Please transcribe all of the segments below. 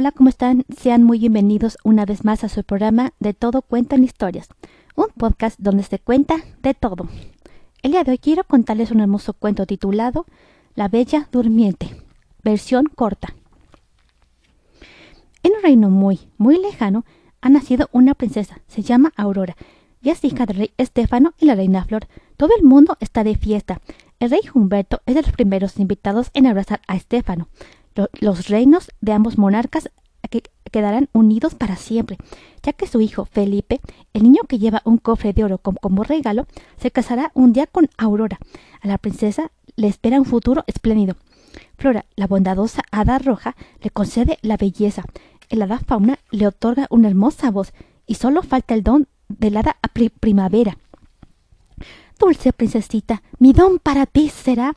Hola, ¿cómo están? Sean muy bienvenidos una vez más a su programa De Todo Cuentan Historias, un podcast donde se cuenta de todo. El día de hoy quiero contarles un hermoso cuento titulado La Bella Durmiente, versión corta. En un reino muy, muy lejano ha nacido una princesa, se llama Aurora, y es hija del rey Estéfano y la reina Flor. Todo el mundo está de fiesta. El rey Humberto es de los primeros invitados en abrazar a Estéfano. Los reinos de ambos monarcas quedarán unidos para siempre, ya que su hijo Felipe, el niño que lleva un cofre de oro como, regalo, se casará un día con Aurora. A la princesa le espera un futuro espléndido. Flora, la bondadosa hada roja, le concede la belleza. El hada fauna le otorga una hermosa voz, y solo falta el don del hada primavera. Dulce princesita, mi don para ti será.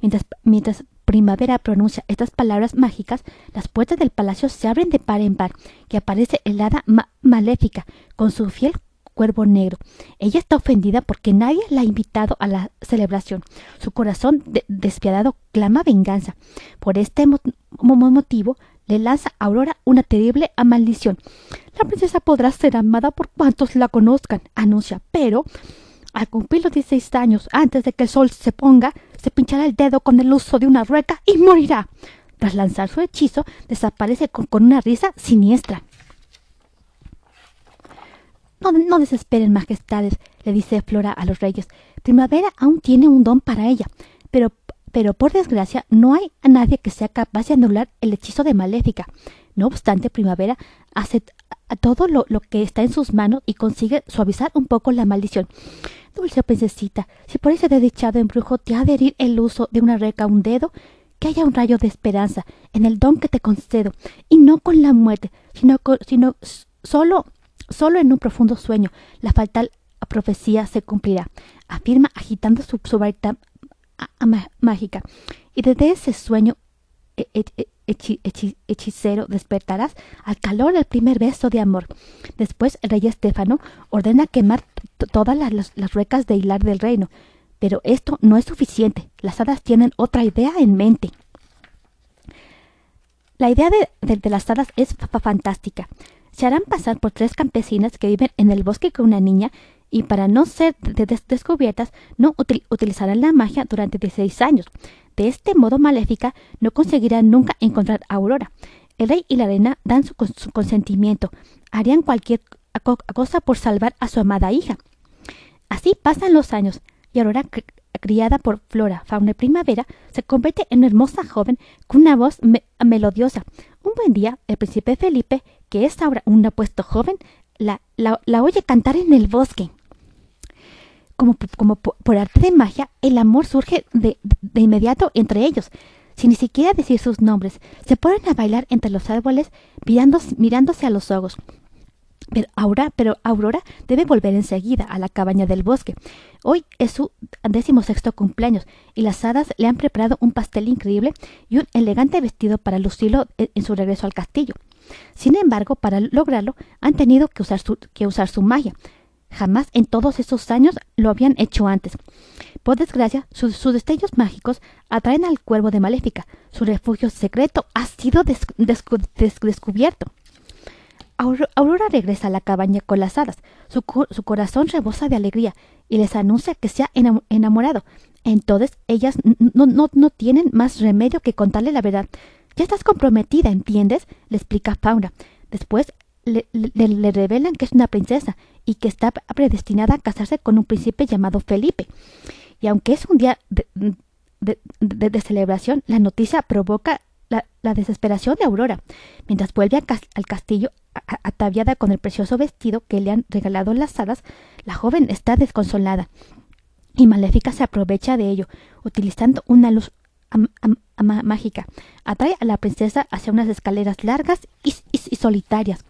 Mientras, mientras Primavera pronuncia estas palabras mágicas, las puertas del palacio se abren de par en par, que aparece el hada maléfica, con su fiel cuervo negro. Ella está ofendida porque nadie la ha invitado a la celebración. Su corazón despiadado clama venganza. Por este motivo, le lanza a Aurora una terrible maldición. La princesa podrá ser amada por cuantos la conozcan, anuncia, pero al cumplir los 16 años, antes de que el sol se ponga, se pinchará el dedo con el uso de una rueca y morirá. Tras lanzar su hechizo, desaparece con, una risa siniestra. No, no, desesperen, majestades, le dice Flora a los reyes. Primavera aún tiene un don para ella, pero, pero por desgracia no hay a nadie que sea capaz de anular el hechizo de Maléfica. No obstante, Primavera hace todo lo, lo que está en sus manos y consigue suavizar un poco la maldición. Dulce princesita, si por ese desdichado embrujo te ha de herir el uso de una reca un dedo, que haya un rayo de esperanza en el don que te concedo, y no con la muerte, sino, sino solo, solo en un profundo sueño, la fatal profecía se cumplirá, afirma agitando su, su varita mágica. Y desde ese sueño e, hechicero despertarás al calor del primer beso de amor. Después el rey Estéfano ordena quemar todas las, las, ruecas de hilar del reino. Pero esto no es suficiente. Las hadas tienen otra idea en mente. La idea de, de, las hadas es fantástica. Se harán pasar por tres campesinas que viven en el bosque con una niña y para no ser descubiertas no utilizarán la magia durante 16 años. De este modo Maléfica no conseguirá nunca encontrar a Aurora. El rey y la reina dan su, consentimiento, harían cualquier cosa por salvar a su amada hija. Así pasan los años, y Aurora, criada por Flora, Fauna y Primavera, se convierte en una hermosa joven con una voz melodiosa. Un buen día, el príncipe Felipe, que es ahora un apuesto joven, la, la oye cantar en el bosque como, por arte de magia, el amor surge de, inmediato entre ellos, sin ni siquiera decir sus nombres. Se ponen a bailar entre los árboles, mirándose, a los ojos. Pero, Aurora, pero Aurora debe volver enseguida a la cabaña del bosque. Hoy es su sexto cumpleaños y las hadas le han preparado un pastel increíble y un elegante vestido para lucirlo en su regreso al castillo. Sin embargo, para lograrlo han tenido que usar su, que usar su magia. Jamás en todos esos años lo habían hecho antes. Por desgracia, sus, destellos mágicos atraen al cuervo de Maléfica. Su refugio secreto ha sido descubierto. Aurora regresa a la cabaña con las hadas. Su, corazón rebosa de alegría y les anuncia que se ha enamorado. Entonces ellas no, no, no tienen más remedio que contarle la verdad. Ya estás comprometida, ¿entiendes? le explica Fauna. Después le, revelan que es una princesa y que está predestinada a casarse con un príncipe llamado Felipe. Y aunque es un día de, celebración, la noticia provoca la, desesperación de Aurora. Mientras vuelve al castillo ataviada con el precioso vestido que le han regalado las hadas, la joven está desconsolada. Y Maléfica se aprovecha de ello, utilizando una luz mágica. Atrae a la princesa hacia unas escaleras largas y solitarias.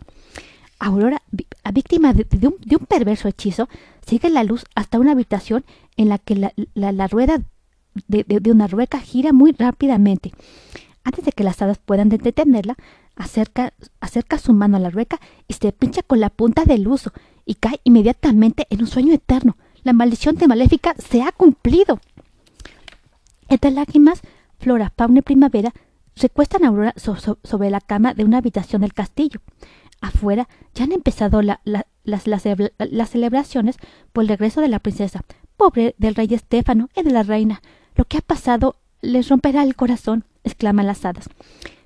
Aurora, víctima de, un, perverso hechizo, sigue la luz hasta una habitación en la que la, rueda de, una rueca gira muy rápidamente. Antes de que las hadas puedan detenerla, acerca, su mano a la rueca y se pincha con la punta del uso y cae inmediatamente en un sueño eterno. La maldición de Maléfica se ha cumplido. Entre lágrimas, Flora, Fauna y Primavera recuestan a Aurora sobre la cama de una habitación del castillo. Afuera ya han empezado las, las, celebraciones por el regreso de la princesa. Pobre del rey Estéfano y de la reina. Lo que ha pasado les romperá el corazón, exclaman las hadas.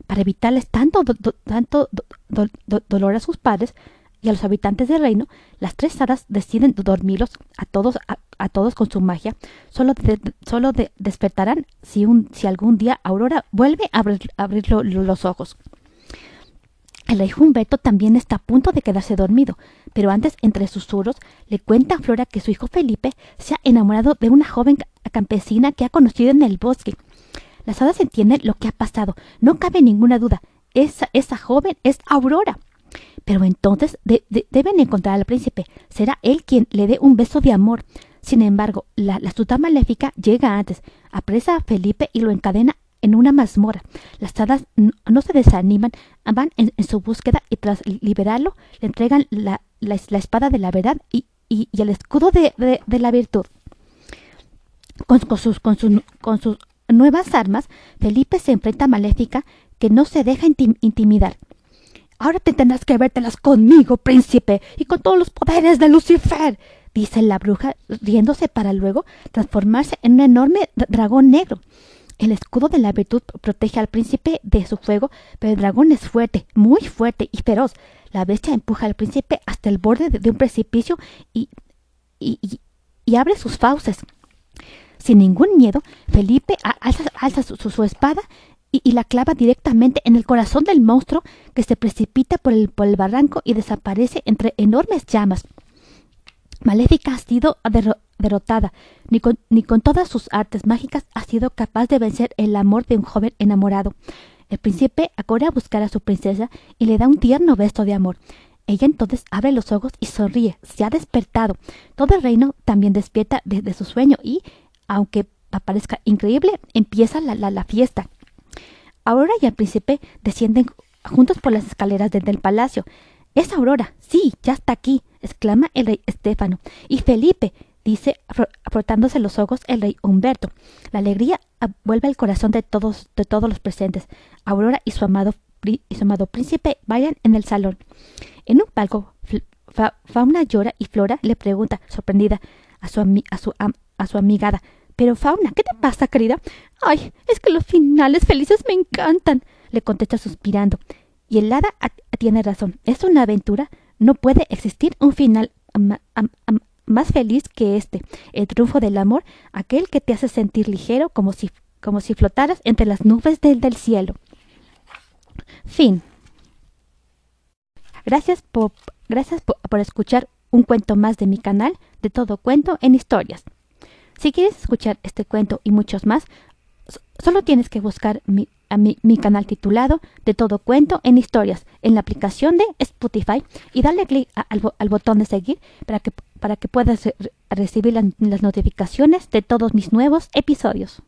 Para evitarles tanto, tanto dolor a sus padres y a los habitantes del reino, las tres hadas deciden dormirlos a todos, a, todos con su magia. Solo, solo despertarán si, un, si algún día Aurora vuelve a abrir los ojos. El rey Humberto también está a punto de quedarse dormido, pero antes, entre susurros, le cuenta a Flora que su hijo Felipe se ha enamorado de una joven campesina que ha conocido en el bosque. Las hadas entienden lo que ha pasado, no cabe ninguna duda. Esa, joven es Aurora. Pero entonces deben encontrar al príncipe. Será él quien le dé un beso de amor. Sin embargo, la, la maléfica llega antes, apresa a Felipe y lo encadena en una mazmorra. Las hadas no, se desaniman, van en, su búsqueda y tras liberarlo le entregan la, espada de la verdad y, el escudo de, la virtud. Con, sus, nuevas armas, Felipe se enfrenta a Maléfica que no se deja intimidar. Ahora te tendrás que vértelas conmigo, príncipe, y con todos los poderes de Lucifer, dice la bruja, riéndose para luego transformarse en un enorme dragón negro. El escudo de la virtud protege al príncipe de su fuego, pero el dragón es fuerte, muy fuerte y feroz. La bestia empuja al príncipe hasta el borde de, un precipicio y, abre sus fauces. Sin ningún miedo, Felipe alza, su, espada y, la clava directamente en el corazón del monstruo que se precipita por el, barranco y desaparece entre enormes llamas. Maléfica ha sido derrotada, ni con, todas sus artes mágicas ha sido capaz de vencer el amor de un joven enamorado. El príncipe acude a buscar a su princesa y le da un tierno beso de amor. Ella entonces abre los ojos y sonríe. Se ha despertado. Todo el reino también despierta desde su sueño y, aunque parezca increíble, empieza la, la, fiesta. Aurora y el príncipe descienden juntos por las escaleras del palacio. Es Aurora. Sí, ya está aquí, exclama el rey Estéfano. Y Felipe, dice frotándose los ojos el rey Humberto. La alegría vuelve al corazón de todos, de todos los presentes. Aurora y su amado, y su amado príncipe vayan en el salón. En un palco, Fauna llora y Flora le pregunta, sorprendida, a su, a su, a su amigada. Pero Fauna, ¿qué te pasa, querida? Ay, es que los finales felices me encantan, le contesta suspirando. Y el hada tiene razón. Es una aventura. No puede existir un final más feliz que este, el triunfo del amor, aquel que te hace sentir ligero como si, como si flotaras entre las nubes del, cielo. Fin. Gracias, por, gracias por, escuchar un cuento más de mi canal, de todo cuento en historias. Si quieres escuchar este cuento y muchos más, solo tienes que buscar mi, a mi, canal titulado De todo cuento en historias en la aplicación de Spotify y darle clic al, botón de seguir para que para que puedas recibir las notificaciones de todos mis nuevos episodios.